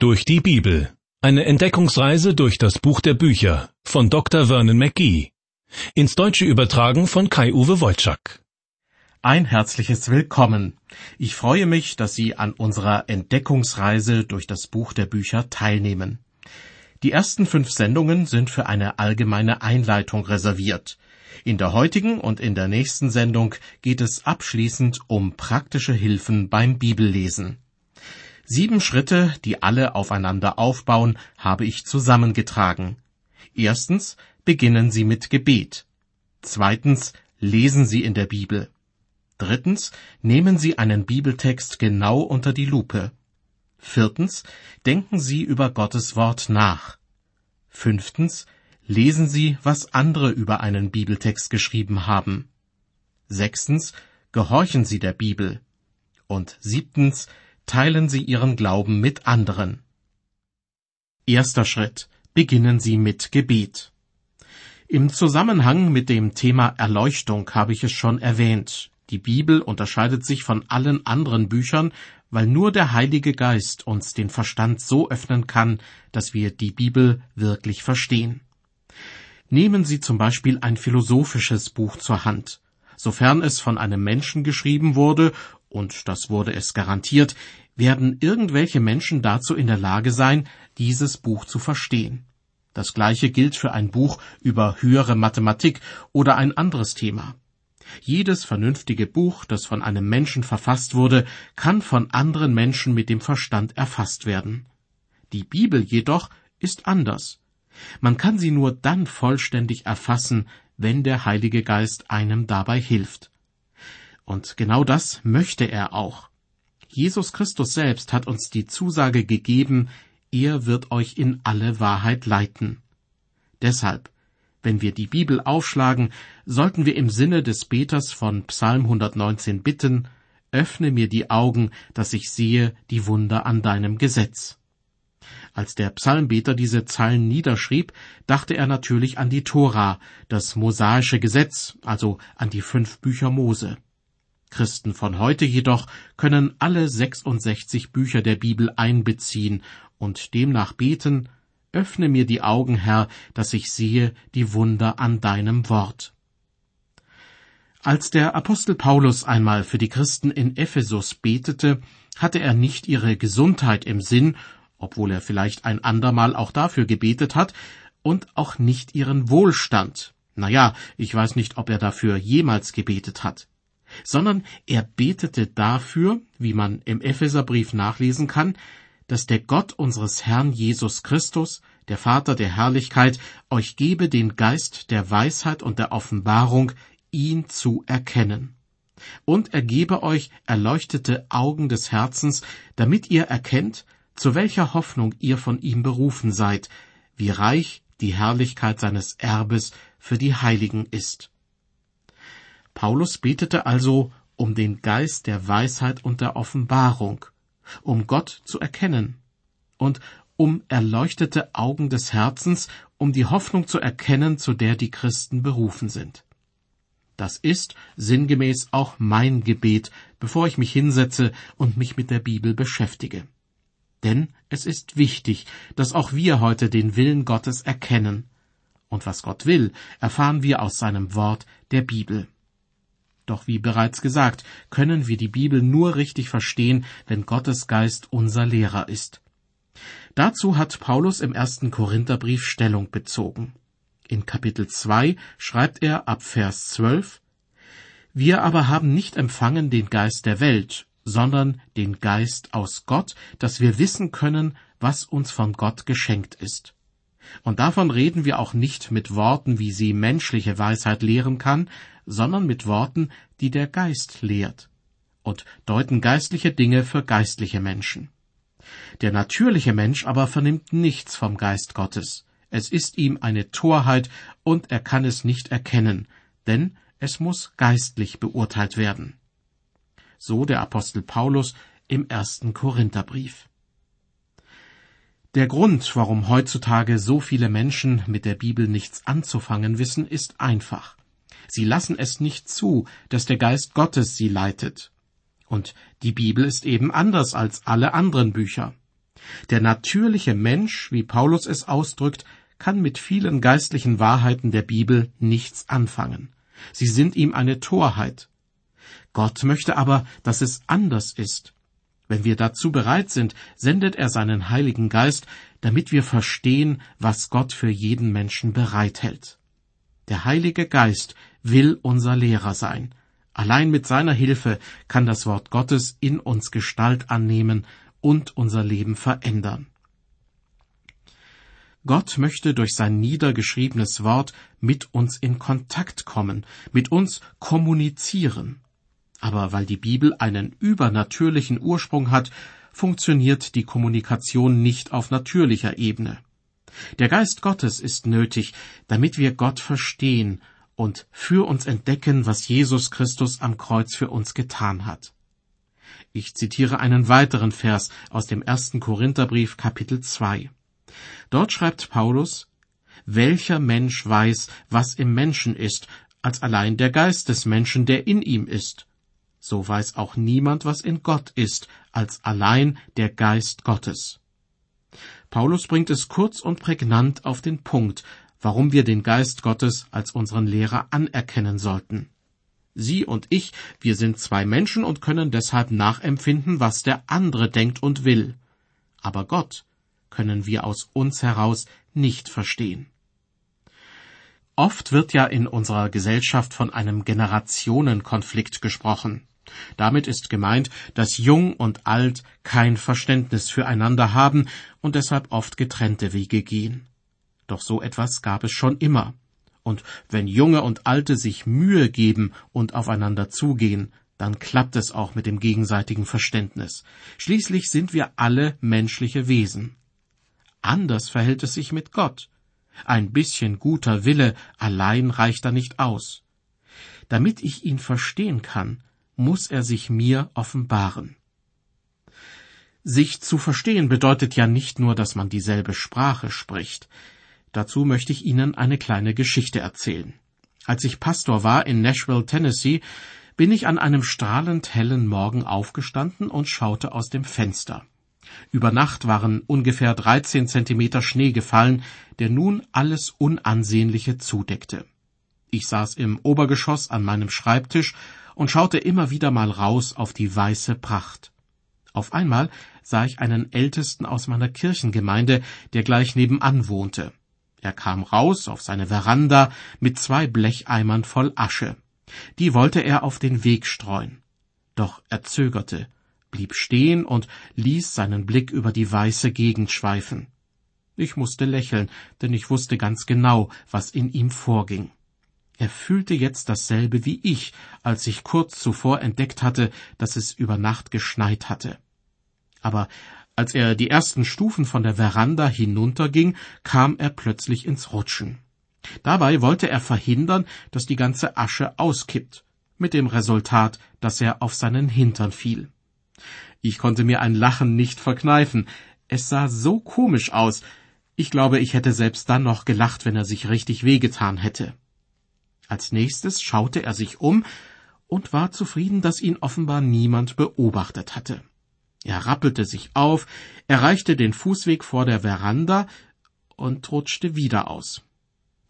Durch die Bibel. Eine Entdeckungsreise durch das Buch der Bücher von Dr. Vernon McGee. Ins Deutsche übertragen von Kai-Uwe Wolczak. Ein herzliches Willkommen. Ich freue mich, dass Sie an unserer Entdeckungsreise durch das Buch der Bücher teilnehmen. Die ersten fünf Sendungen sind für eine allgemeine Einleitung reserviert. In der heutigen und in der nächsten Sendung geht es abschließend um praktische Hilfen beim Bibellesen. Sieben Schritte, die alle aufeinander aufbauen, habe ich zusammengetragen. Erstens beginnen Sie mit Gebet. Zweitens lesen Sie in der Bibel. Drittens nehmen Sie einen Bibeltext genau unter die Lupe. Viertens denken Sie über Gottes Wort nach. Fünftens lesen Sie, was andere über einen Bibeltext geschrieben haben. Sechstens gehorchen Sie der Bibel. Und siebtens teilen Sie Ihren Glauben mit anderen. Erster Schritt. Beginnen Sie mit Gebet. Im Zusammenhang mit dem Thema Erleuchtung habe ich es schon erwähnt. Die Bibel unterscheidet sich von allen anderen Büchern, weil nur der Heilige Geist uns den Verstand so öffnen kann, dass wir die Bibel wirklich verstehen. Nehmen Sie zum Beispiel ein philosophisches Buch zur Hand. Sofern es von einem Menschen geschrieben wurde und das wurde es garantiert, werden irgendwelche Menschen dazu in der Lage sein, dieses Buch zu verstehen. Das gleiche gilt für ein Buch über höhere Mathematik oder ein anderes Thema. Jedes vernünftige Buch, das von einem Menschen verfasst wurde, kann von anderen Menschen mit dem Verstand erfasst werden. Die Bibel jedoch ist anders. Man kann sie nur dann vollständig erfassen, wenn der Heilige Geist einem dabei hilft. Und genau das möchte er auch. Jesus Christus selbst hat uns die Zusage gegeben, er wird euch in alle Wahrheit leiten. Deshalb, wenn wir die Bibel aufschlagen, sollten wir im Sinne des Beters von Psalm 119 bitten, öffne mir die Augen, dass ich sehe die Wunder an deinem Gesetz. Als der Psalmbeter diese Zeilen niederschrieb, dachte er natürlich an die Tora, das mosaische Gesetz, also an die fünf Bücher Mose. Christen von heute jedoch können alle 66 Bücher der Bibel einbeziehen und demnach beten, Öffne mir die Augen, Herr, dass ich sehe die Wunder an deinem Wort. Als der Apostel Paulus einmal für die Christen in Ephesus betete, hatte er nicht ihre Gesundheit im Sinn, obwohl er vielleicht ein andermal auch dafür gebetet hat, und auch nicht ihren Wohlstand. Na ja, ich weiß nicht, ob er dafür jemals gebetet hat sondern er betete dafür, wie man im Epheserbrief nachlesen kann, dass der Gott unseres Herrn Jesus Christus, der Vater der Herrlichkeit, euch gebe den Geist der Weisheit und der Offenbarung, ihn zu erkennen. Und er gebe euch erleuchtete Augen des Herzens, damit ihr erkennt, zu welcher Hoffnung ihr von ihm berufen seid, wie reich die Herrlichkeit seines Erbes für die Heiligen ist. Paulus betete also um den Geist der Weisheit und der Offenbarung, um Gott zu erkennen und um erleuchtete Augen des Herzens, um die Hoffnung zu erkennen, zu der die Christen berufen sind. Das ist sinngemäß auch mein Gebet, bevor ich mich hinsetze und mich mit der Bibel beschäftige. Denn es ist wichtig, dass auch wir heute den Willen Gottes erkennen. Und was Gott will, erfahren wir aus seinem Wort der Bibel. Doch wie bereits gesagt, können wir die Bibel nur richtig verstehen, wenn Gottes Geist unser Lehrer ist. Dazu hat Paulus im ersten Korintherbrief Stellung bezogen. In Kapitel 2 schreibt er ab Vers 12, Wir aber haben nicht empfangen den Geist der Welt, sondern den Geist aus Gott, dass wir wissen können, was uns von Gott geschenkt ist. Und davon reden wir auch nicht mit Worten, wie sie menschliche Weisheit lehren kann, sondern mit Worten, die der Geist lehrt, und deuten geistliche Dinge für geistliche Menschen. Der natürliche Mensch aber vernimmt nichts vom Geist Gottes. Es ist ihm eine Torheit, und er kann es nicht erkennen, denn es muss geistlich beurteilt werden. So der Apostel Paulus im ersten Korintherbrief. Der Grund, warum heutzutage so viele Menschen mit der Bibel nichts anzufangen wissen, ist einfach. Sie lassen es nicht zu, dass der Geist Gottes sie leitet. Und die Bibel ist eben anders als alle anderen Bücher. Der natürliche Mensch, wie Paulus es ausdrückt, kann mit vielen geistlichen Wahrheiten der Bibel nichts anfangen. Sie sind ihm eine Torheit. Gott möchte aber, dass es anders ist. Wenn wir dazu bereit sind, sendet er seinen Heiligen Geist, damit wir verstehen, was Gott für jeden Menschen bereithält. Der Heilige Geist will unser Lehrer sein. Allein mit seiner Hilfe kann das Wort Gottes in uns Gestalt annehmen und unser Leben verändern. Gott möchte durch sein niedergeschriebenes Wort mit uns in Kontakt kommen, mit uns kommunizieren. Aber weil die Bibel einen übernatürlichen Ursprung hat, funktioniert die Kommunikation nicht auf natürlicher Ebene. Der Geist Gottes ist nötig, damit wir Gott verstehen und für uns entdecken, was Jesus Christus am Kreuz für uns getan hat. Ich zitiere einen weiteren Vers aus dem ersten Korintherbrief Kapitel 2. Dort schreibt Paulus, welcher Mensch weiß, was im Menschen ist, als allein der Geist des Menschen, der in ihm ist? So weiß auch niemand, was in Gott ist, als allein der Geist Gottes. Paulus bringt es kurz und prägnant auf den Punkt, warum wir den Geist Gottes als unseren Lehrer anerkennen sollten. Sie und ich, wir sind zwei Menschen und können deshalb nachempfinden, was der andere denkt und will. Aber Gott können wir aus uns heraus nicht verstehen. Oft wird ja in unserer Gesellschaft von einem Generationenkonflikt gesprochen. Damit ist gemeint, dass Jung und Alt kein Verständnis füreinander haben und deshalb oft getrennte Wege gehen. Doch so etwas gab es schon immer. Und wenn Junge und Alte sich Mühe geben und aufeinander zugehen, dann klappt es auch mit dem gegenseitigen Verständnis. Schließlich sind wir alle menschliche Wesen. Anders verhält es sich mit Gott. Ein bisschen guter Wille allein reicht da nicht aus. Damit ich ihn verstehen kann, muss er sich mir offenbaren. Sich zu verstehen bedeutet ja nicht nur, dass man dieselbe Sprache spricht. Dazu möchte ich Ihnen eine kleine Geschichte erzählen. Als ich Pastor war in Nashville, Tennessee, bin ich an einem strahlend hellen Morgen aufgestanden und schaute aus dem Fenster. Über Nacht waren ungefähr 13 Zentimeter Schnee gefallen, der nun alles Unansehnliche zudeckte. Ich saß im Obergeschoss an meinem Schreibtisch und schaute immer wieder mal raus auf die weiße Pracht. Auf einmal sah ich einen Ältesten aus meiner Kirchengemeinde, der gleich nebenan wohnte. Er kam raus auf seine Veranda mit zwei Blecheimern voll Asche. Die wollte er auf den Weg streuen. Doch er zögerte, blieb stehen und ließ seinen Blick über die weiße Gegend schweifen. Ich musste lächeln, denn ich wusste ganz genau, was in ihm vorging. Er fühlte jetzt dasselbe wie ich, als ich kurz zuvor entdeckt hatte, dass es über Nacht geschneit hatte. Aber als er die ersten Stufen von der Veranda hinunterging, kam er plötzlich ins Rutschen. Dabei wollte er verhindern, dass die ganze Asche auskippt, mit dem Resultat, dass er auf seinen Hintern fiel. Ich konnte mir ein Lachen nicht verkneifen. Es sah so komisch aus. Ich glaube, ich hätte selbst dann noch gelacht, wenn er sich richtig wehgetan hätte. Als nächstes schaute er sich um und war zufrieden, dass ihn offenbar niemand beobachtet hatte. Er rappelte sich auf, erreichte den Fußweg vor der Veranda und rutschte wieder aus.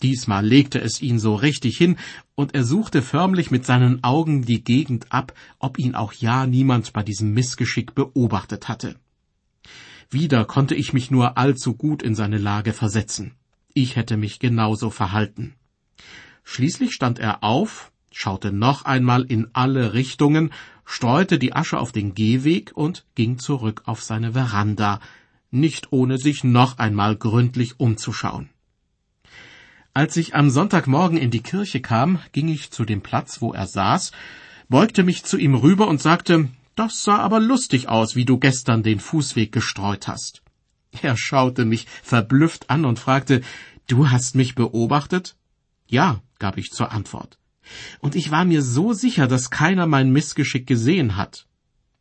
Diesmal legte es ihn so richtig hin, und er suchte förmlich mit seinen Augen die Gegend ab, ob ihn auch ja niemand bei diesem Missgeschick beobachtet hatte. Wieder konnte ich mich nur allzu gut in seine Lage versetzen. Ich hätte mich genauso verhalten. Schließlich stand er auf, schaute noch einmal in alle Richtungen, streute die Asche auf den Gehweg und ging zurück auf seine Veranda, nicht ohne sich noch einmal gründlich umzuschauen. Als ich am Sonntagmorgen in die Kirche kam, ging ich zu dem Platz, wo er saß, beugte mich zu ihm rüber und sagte, das sah aber lustig aus, wie du gestern den Fußweg gestreut hast. Er schaute mich verblüfft an und fragte, Du hast mich beobachtet? Ja, gab ich zur Antwort. Und ich war mir so sicher, dass keiner mein Missgeschick gesehen hat.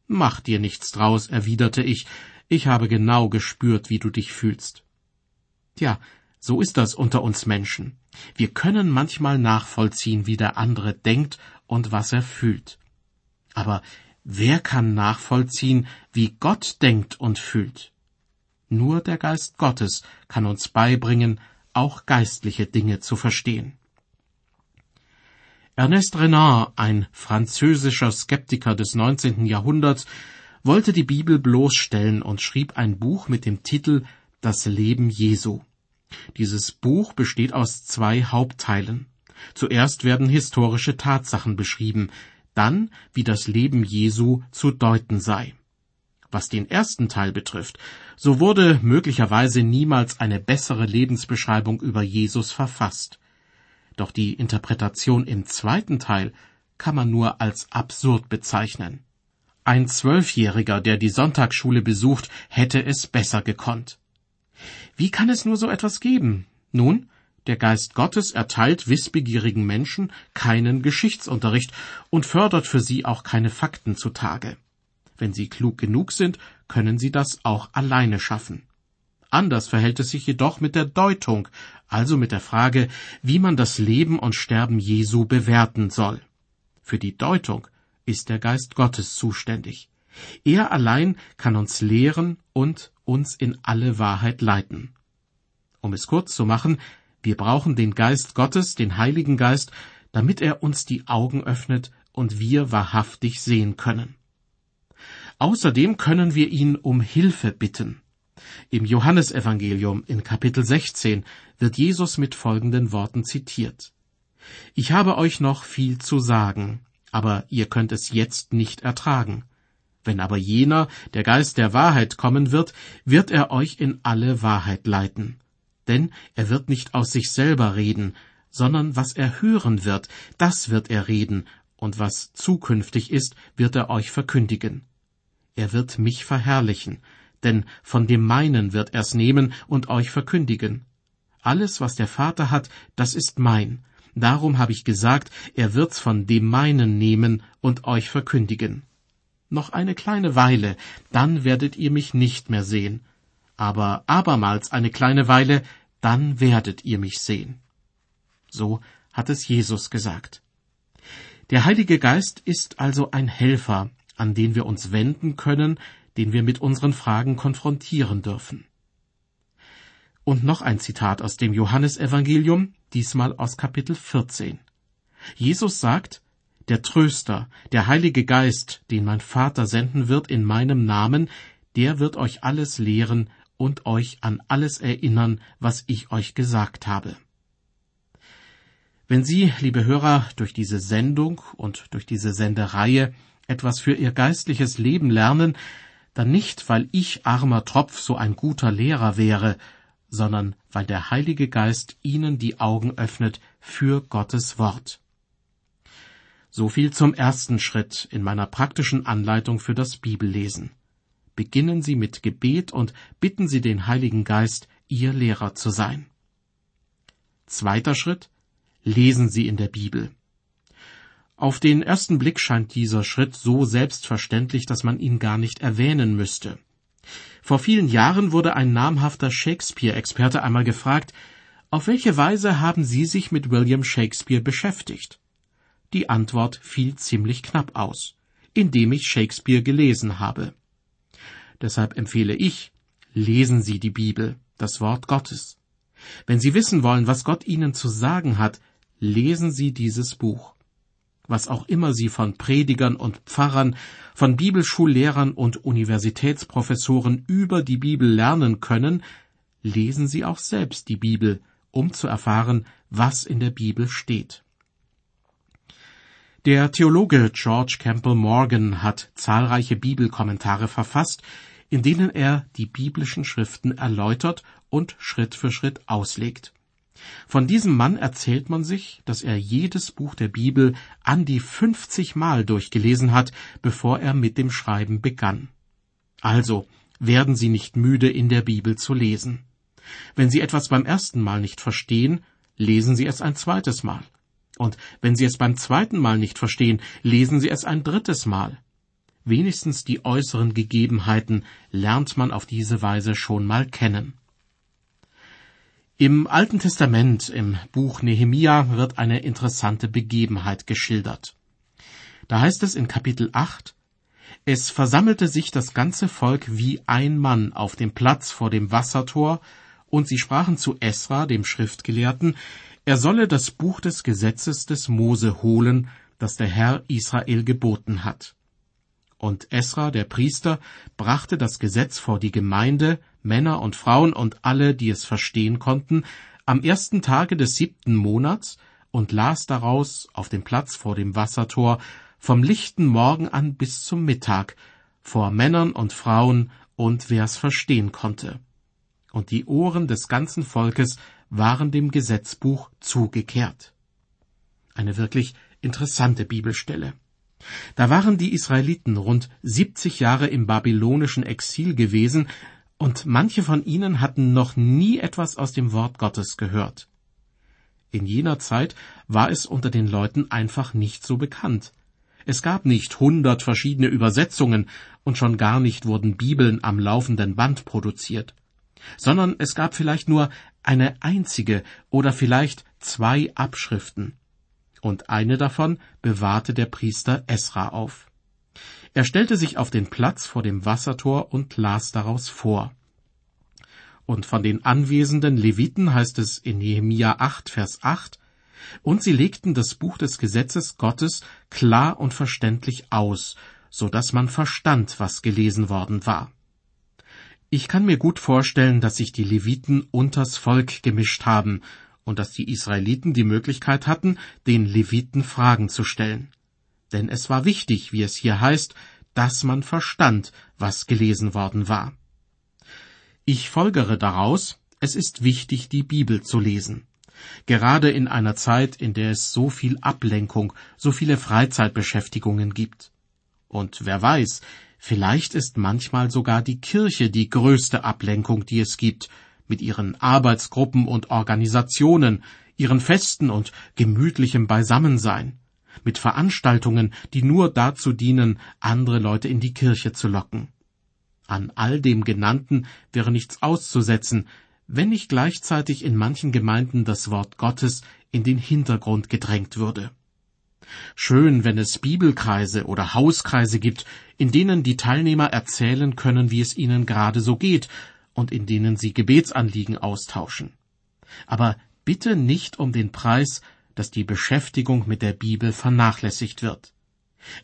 Mach dir nichts draus, erwiderte ich, ich habe genau gespürt, wie du dich fühlst. Tja, so ist das unter uns Menschen. Wir können manchmal nachvollziehen, wie der andere denkt und was er fühlt. Aber wer kann nachvollziehen, wie Gott denkt und fühlt? Nur der Geist Gottes kann uns beibringen, auch geistliche Dinge zu verstehen. Ernest Renard, ein französischer Skeptiker des 19. Jahrhunderts, wollte die Bibel bloßstellen und schrieb ein Buch mit dem Titel Das Leben Jesu. Dieses Buch besteht aus zwei Hauptteilen. Zuerst werden historische Tatsachen beschrieben, dann wie das Leben Jesu zu deuten sei. Was den ersten Teil betrifft, so wurde möglicherweise niemals eine bessere Lebensbeschreibung über Jesus verfasst. Doch die Interpretation im zweiten Teil kann man nur als absurd bezeichnen. Ein Zwölfjähriger, der die Sonntagsschule besucht, hätte es besser gekonnt. Wie kann es nur so etwas geben? Nun, der Geist Gottes erteilt wissbegierigen Menschen keinen Geschichtsunterricht und fördert für sie auch keine Fakten zutage. Wenn sie klug genug sind, können sie das auch alleine schaffen. Anders verhält es sich jedoch mit der Deutung, also mit der Frage, wie man das Leben und Sterben Jesu bewerten soll. Für die Deutung ist der Geist Gottes zuständig. Er allein kann uns lehren und uns in alle Wahrheit leiten. Um es kurz zu machen, wir brauchen den Geist Gottes, den Heiligen Geist, damit er uns die Augen öffnet und wir wahrhaftig sehen können. Außerdem können wir ihn um Hilfe bitten. Im Johannesevangelium in Kapitel 16 wird Jesus mit folgenden Worten zitiert. Ich habe euch noch viel zu sagen, aber ihr könnt es jetzt nicht ertragen. Wenn aber jener, der Geist der Wahrheit kommen wird, wird er euch in alle Wahrheit leiten. Denn er wird nicht aus sich selber reden, sondern was er hören wird, das wird er reden, und was zukünftig ist, wird er euch verkündigen. Er wird mich verherrlichen, denn von dem meinen wird er's nehmen und euch verkündigen. Alles, was der Vater hat, das ist mein. Darum habe ich gesagt, er wird's von dem meinen nehmen und euch verkündigen. Noch eine kleine Weile, dann werdet ihr mich nicht mehr sehen. Aber abermals eine kleine Weile, dann werdet ihr mich sehen. So hat es Jesus gesagt. Der Heilige Geist ist also ein Helfer, an den wir uns wenden können, den wir mit unseren Fragen konfrontieren dürfen. Und noch ein Zitat aus dem Johannesevangelium, diesmal aus Kapitel 14. Jesus sagt, der Tröster, der Heilige Geist, den mein Vater senden wird in meinem Namen, der wird euch alles lehren und euch an alles erinnern, was ich euch gesagt habe. Wenn Sie, liebe Hörer, durch diese Sendung und durch diese Sendereihe etwas für Ihr geistliches Leben lernen, dann nicht, weil ich armer Tropf so ein guter Lehrer wäre, sondern weil der Heilige Geist Ihnen die Augen öffnet für Gottes Wort. So viel zum ersten Schritt in meiner praktischen Anleitung für das Bibellesen. Beginnen Sie mit Gebet und bitten Sie den Heiligen Geist, Ihr Lehrer zu sein. Zweiter Schritt. Lesen Sie in der Bibel. Auf den ersten Blick scheint dieser Schritt so selbstverständlich, dass man ihn gar nicht erwähnen müsste. Vor vielen Jahren wurde ein namhafter Shakespeare-Experte einmal gefragt, auf welche Weise haben Sie sich mit William Shakespeare beschäftigt? Die Antwort fiel ziemlich knapp aus, indem ich Shakespeare gelesen habe. Deshalb empfehle ich, lesen Sie die Bibel, das Wort Gottes. Wenn Sie wissen wollen, was Gott Ihnen zu sagen hat, lesen Sie dieses Buch was auch immer Sie von Predigern und Pfarrern, von Bibelschullehrern und Universitätsprofessoren über die Bibel lernen können, lesen Sie auch selbst die Bibel, um zu erfahren, was in der Bibel steht. Der Theologe George Campbell Morgan hat zahlreiche Bibelkommentare verfasst, in denen er die biblischen Schriften erläutert und Schritt für Schritt auslegt. Von diesem Mann erzählt man sich, dass er jedes Buch der Bibel an die 50 Mal durchgelesen hat, bevor er mit dem Schreiben begann. Also werden Sie nicht müde, in der Bibel zu lesen. Wenn Sie etwas beim ersten Mal nicht verstehen, lesen Sie es ein zweites Mal. Und wenn Sie es beim zweiten Mal nicht verstehen, lesen Sie es ein drittes Mal. Wenigstens die äußeren Gegebenheiten lernt man auf diese Weise schon mal kennen. Im Alten Testament, im Buch Nehemia, wird eine interessante Begebenheit geschildert. Da heißt es in Kapitel 8, Es versammelte sich das ganze Volk wie ein Mann auf dem Platz vor dem Wassertor, und sie sprachen zu Esra, dem Schriftgelehrten, er solle das Buch des Gesetzes des Mose holen, das der Herr Israel geboten hat. Und Esra, der Priester, brachte das Gesetz vor die Gemeinde, Männer und Frauen und alle, die es verstehen konnten, am ersten Tage des siebten Monats und las daraus auf dem Platz vor dem Wassertor vom lichten Morgen an bis zum Mittag vor Männern und Frauen und wer es verstehen konnte. Und die Ohren des ganzen Volkes waren dem Gesetzbuch zugekehrt. Eine wirklich interessante Bibelstelle. Da waren die Israeliten rund 70 Jahre im babylonischen Exil gewesen, und manche von ihnen hatten noch nie etwas aus dem Wort Gottes gehört. In jener Zeit war es unter den Leuten einfach nicht so bekannt. Es gab nicht hundert verschiedene Übersetzungen und schon gar nicht wurden Bibeln am laufenden Band produziert, sondern es gab vielleicht nur eine einzige oder vielleicht zwei Abschriften und eine davon bewahrte der Priester Esra auf. Er stellte sich auf den Platz vor dem Wassertor und las daraus vor. Und von den anwesenden Leviten heißt es in Nehemia 8, Vers 8, und sie legten das Buch des Gesetzes Gottes klar und verständlich aus, so dass man verstand, was gelesen worden war. Ich kann mir gut vorstellen, dass sich die Leviten unters Volk gemischt haben und dass die Israeliten die Möglichkeit hatten, den Leviten Fragen zu stellen. Denn es war wichtig, wie es hier heißt, dass man verstand, was gelesen worden war. Ich folgere daraus, es ist wichtig, die Bibel zu lesen. Gerade in einer Zeit, in der es so viel Ablenkung, so viele Freizeitbeschäftigungen gibt. Und wer weiß, vielleicht ist manchmal sogar die Kirche die größte Ablenkung, die es gibt, mit ihren Arbeitsgruppen und Organisationen, ihren Festen und gemütlichem Beisammensein, mit Veranstaltungen, die nur dazu dienen, andere Leute in die Kirche zu locken. An all dem Genannten wäre nichts auszusetzen, wenn nicht gleichzeitig in manchen Gemeinden das Wort Gottes in den Hintergrund gedrängt würde. Schön, wenn es Bibelkreise oder Hauskreise gibt, in denen die Teilnehmer erzählen können, wie es ihnen gerade so geht und in denen sie Gebetsanliegen austauschen. Aber bitte nicht um den Preis, dass die Beschäftigung mit der Bibel vernachlässigt wird.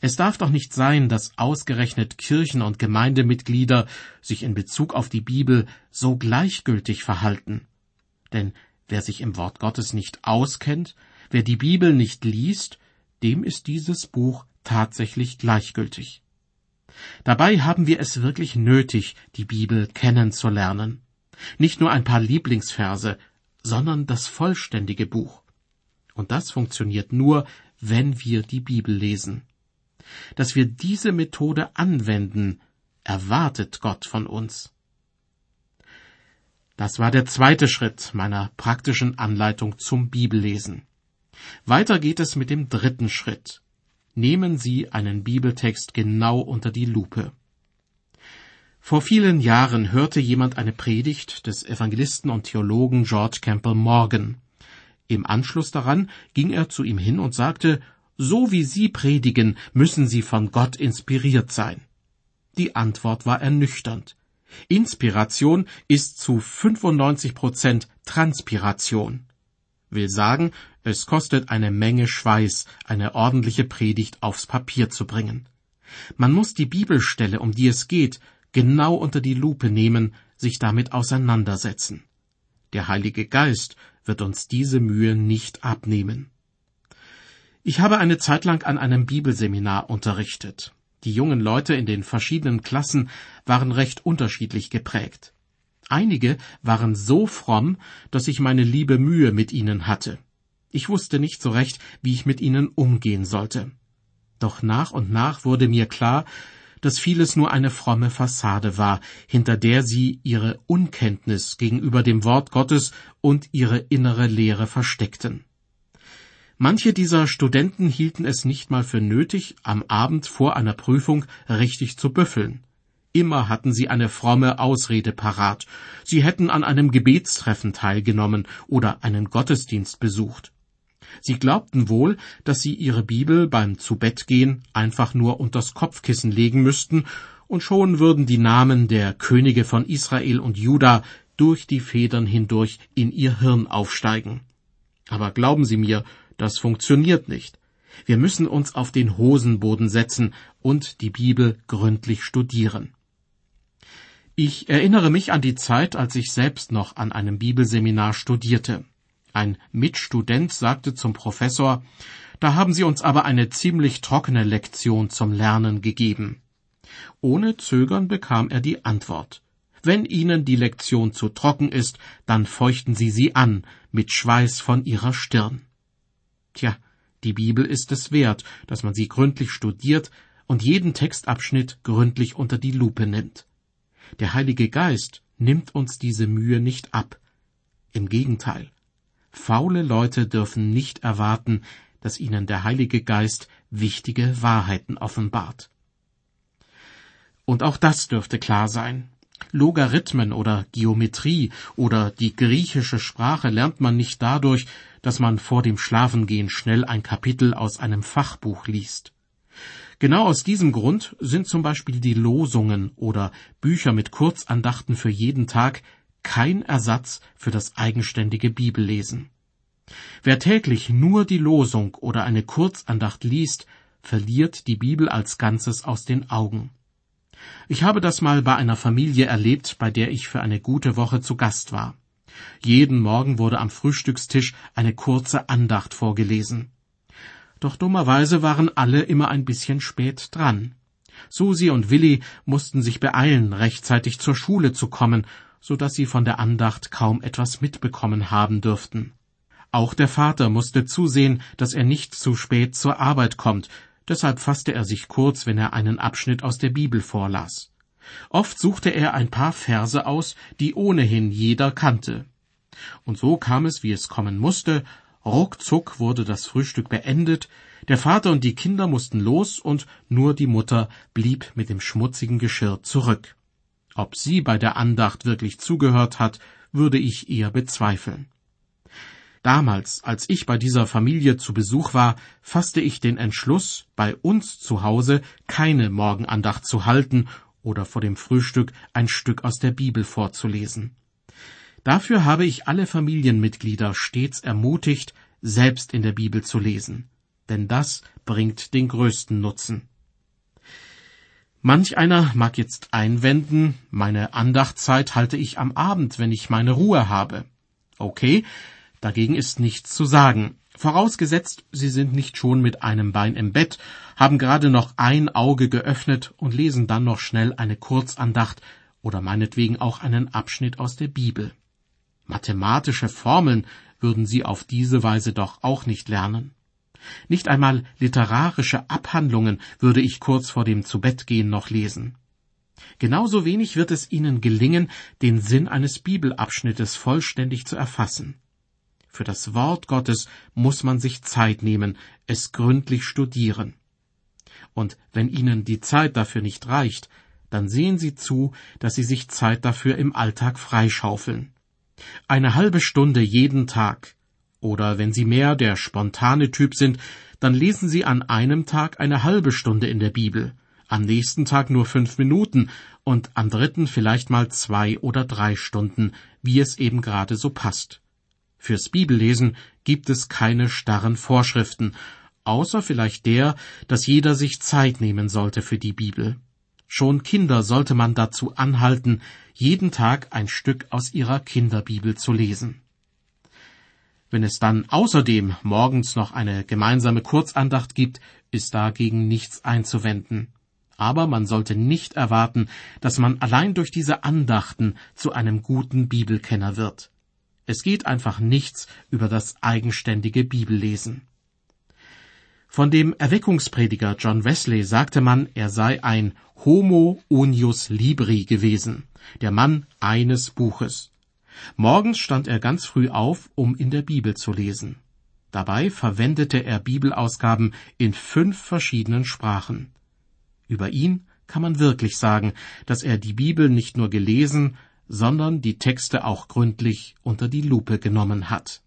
Es darf doch nicht sein, dass ausgerechnet Kirchen und Gemeindemitglieder sich in Bezug auf die Bibel so gleichgültig verhalten. Denn wer sich im Wort Gottes nicht auskennt, wer die Bibel nicht liest, dem ist dieses Buch tatsächlich gleichgültig. Dabei haben wir es wirklich nötig, die Bibel kennenzulernen. Nicht nur ein paar Lieblingsverse, sondern das vollständige Buch. Und das funktioniert nur, wenn wir die Bibel lesen. Dass wir diese Methode anwenden, erwartet Gott von uns. Das war der zweite Schritt meiner praktischen Anleitung zum Bibellesen. Weiter geht es mit dem dritten Schritt nehmen Sie einen Bibeltext genau unter die Lupe. Vor vielen Jahren hörte jemand eine Predigt des Evangelisten und Theologen George Campbell Morgan. Im Anschluss daran ging er zu ihm hin und sagte, so wie Sie predigen, müssen Sie von Gott inspiriert sein. Die Antwort war ernüchternd. Inspiration ist zu 95 Prozent Transpiration. Will sagen, es kostet eine Menge Schweiß, eine ordentliche Predigt aufs Papier zu bringen. Man muss die Bibelstelle, um die es geht, genau unter die Lupe nehmen, sich damit auseinandersetzen. Der Heilige Geist wird uns diese Mühe nicht abnehmen. Ich habe eine Zeit lang an einem Bibelseminar unterrichtet. Die jungen Leute in den verschiedenen Klassen waren recht unterschiedlich geprägt. Einige waren so fromm, dass ich meine liebe Mühe mit ihnen hatte. Ich wusste nicht so recht, wie ich mit ihnen umgehen sollte. Doch nach und nach wurde mir klar, dass vieles nur eine fromme Fassade war, hinter der sie ihre Unkenntnis gegenüber dem Wort Gottes und ihre innere Lehre versteckten. Manche dieser Studenten hielten es nicht mal für nötig, am Abend vor einer Prüfung richtig zu büffeln. Immer hatten sie eine fromme Ausrede parat. Sie hätten an einem Gebetstreffen teilgenommen oder einen Gottesdienst besucht. Sie glaubten wohl, dass sie ihre Bibel beim Zubettgehen einfach nur unters Kopfkissen legen müssten, und schon würden die Namen der Könige von Israel und Juda durch die Federn hindurch in ihr Hirn aufsteigen. Aber glauben Sie mir, das funktioniert nicht. Wir müssen uns auf den Hosenboden setzen und die Bibel gründlich studieren. Ich erinnere mich an die Zeit, als ich selbst noch an einem Bibelseminar studierte. Ein Mitstudent sagte zum Professor, da haben Sie uns aber eine ziemlich trockene Lektion zum Lernen gegeben. Ohne Zögern bekam er die Antwort. Wenn Ihnen die Lektion zu trocken ist, dann feuchten Sie sie an mit Schweiß von Ihrer Stirn. Tja, die Bibel ist es wert, dass man sie gründlich studiert und jeden Textabschnitt gründlich unter die Lupe nimmt. Der Heilige Geist nimmt uns diese Mühe nicht ab. Im Gegenteil. Faule Leute dürfen nicht erwarten, dass ihnen der Heilige Geist wichtige Wahrheiten offenbart. Und auch das dürfte klar sein. Logarithmen oder Geometrie oder die griechische Sprache lernt man nicht dadurch, dass man vor dem Schlafengehen schnell ein Kapitel aus einem Fachbuch liest. Genau aus diesem Grund sind zum Beispiel die Losungen oder Bücher mit Kurzandachten für jeden Tag kein Ersatz für das eigenständige Bibellesen. Wer täglich nur die Losung oder eine Kurzandacht liest, verliert die Bibel als Ganzes aus den Augen. Ich habe das mal bei einer Familie erlebt, bei der ich für eine gute Woche zu Gast war. Jeden Morgen wurde am Frühstückstisch eine kurze Andacht vorgelesen. Doch dummerweise waren alle immer ein bisschen spät dran. Susi und Willi mussten sich beeilen, rechtzeitig zur Schule zu kommen, so dass sie von der Andacht kaum etwas mitbekommen haben dürften. Auch der Vater musste zusehen, dass er nicht zu spät zur Arbeit kommt, deshalb fasste er sich kurz, wenn er einen Abschnitt aus der Bibel vorlas. Oft suchte er ein paar Verse aus, die ohnehin jeder kannte. Und so kam es, wie es kommen musste, ruckzuck wurde das Frühstück beendet, der Vater und die Kinder mussten los und nur die Mutter blieb mit dem schmutzigen Geschirr zurück. Ob sie bei der Andacht wirklich zugehört hat, würde ich eher bezweifeln. Damals, als ich bei dieser Familie zu Besuch war, fasste ich den Entschluss, bei uns zu Hause keine Morgenandacht zu halten oder vor dem Frühstück ein Stück aus der Bibel vorzulesen. Dafür habe ich alle Familienmitglieder stets ermutigt, selbst in der Bibel zu lesen, denn das bringt den größten Nutzen. Manch einer mag jetzt einwenden, meine Andachtzeit halte ich am Abend, wenn ich meine Ruhe habe. Okay, Dagegen ist nichts zu sagen. Vorausgesetzt, Sie sind nicht schon mit einem Bein im Bett, haben gerade noch ein Auge geöffnet und lesen dann noch schnell eine Kurzandacht oder meinetwegen auch einen Abschnitt aus der Bibel. Mathematische Formeln würden Sie auf diese Weise doch auch nicht lernen. Nicht einmal literarische Abhandlungen würde ich kurz vor dem Zubettgehen noch lesen. Genauso wenig wird es Ihnen gelingen, den Sinn eines Bibelabschnittes vollständig zu erfassen. Für das Wort Gottes muss man sich Zeit nehmen, es gründlich studieren. Und wenn Ihnen die Zeit dafür nicht reicht, dann sehen Sie zu, dass Sie sich Zeit dafür im Alltag freischaufeln. Eine halbe Stunde jeden Tag. Oder wenn Sie mehr der spontane Typ sind, dann lesen Sie an einem Tag eine halbe Stunde in der Bibel, am nächsten Tag nur fünf Minuten und am dritten vielleicht mal zwei oder drei Stunden, wie es eben gerade so passt. Fürs Bibellesen gibt es keine starren Vorschriften, außer vielleicht der, dass jeder sich Zeit nehmen sollte für die Bibel. Schon Kinder sollte man dazu anhalten, jeden Tag ein Stück aus ihrer Kinderbibel zu lesen. Wenn es dann außerdem morgens noch eine gemeinsame Kurzandacht gibt, ist dagegen nichts einzuwenden. Aber man sollte nicht erwarten, dass man allein durch diese Andachten zu einem guten Bibelkenner wird. Es geht einfach nichts über das eigenständige Bibellesen. Von dem Erweckungsprediger John Wesley sagte man, er sei ein Homo unius libri gewesen, der Mann eines Buches. Morgens stand er ganz früh auf, um in der Bibel zu lesen. Dabei verwendete er Bibelausgaben in fünf verschiedenen Sprachen. Über ihn kann man wirklich sagen, dass er die Bibel nicht nur gelesen, sondern die Texte auch gründlich unter die Lupe genommen hat.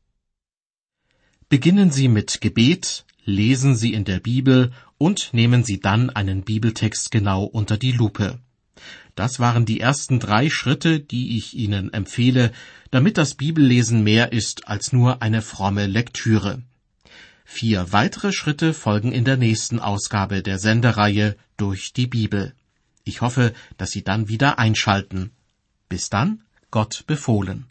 Beginnen Sie mit Gebet, lesen Sie in der Bibel und nehmen Sie dann einen Bibeltext genau unter die Lupe. Das waren die ersten drei Schritte, die ich Ihnen empfehle, damit das Bibellesen mehr ist als nur eine fromme Lektüre. Vier weitere Schritte folgen in der nächsten Ausgabe der Sendereihe durch die Bibel. Ich hoffe, dass Sie dann wieder einschalten. Bis dann, Gott befohlen.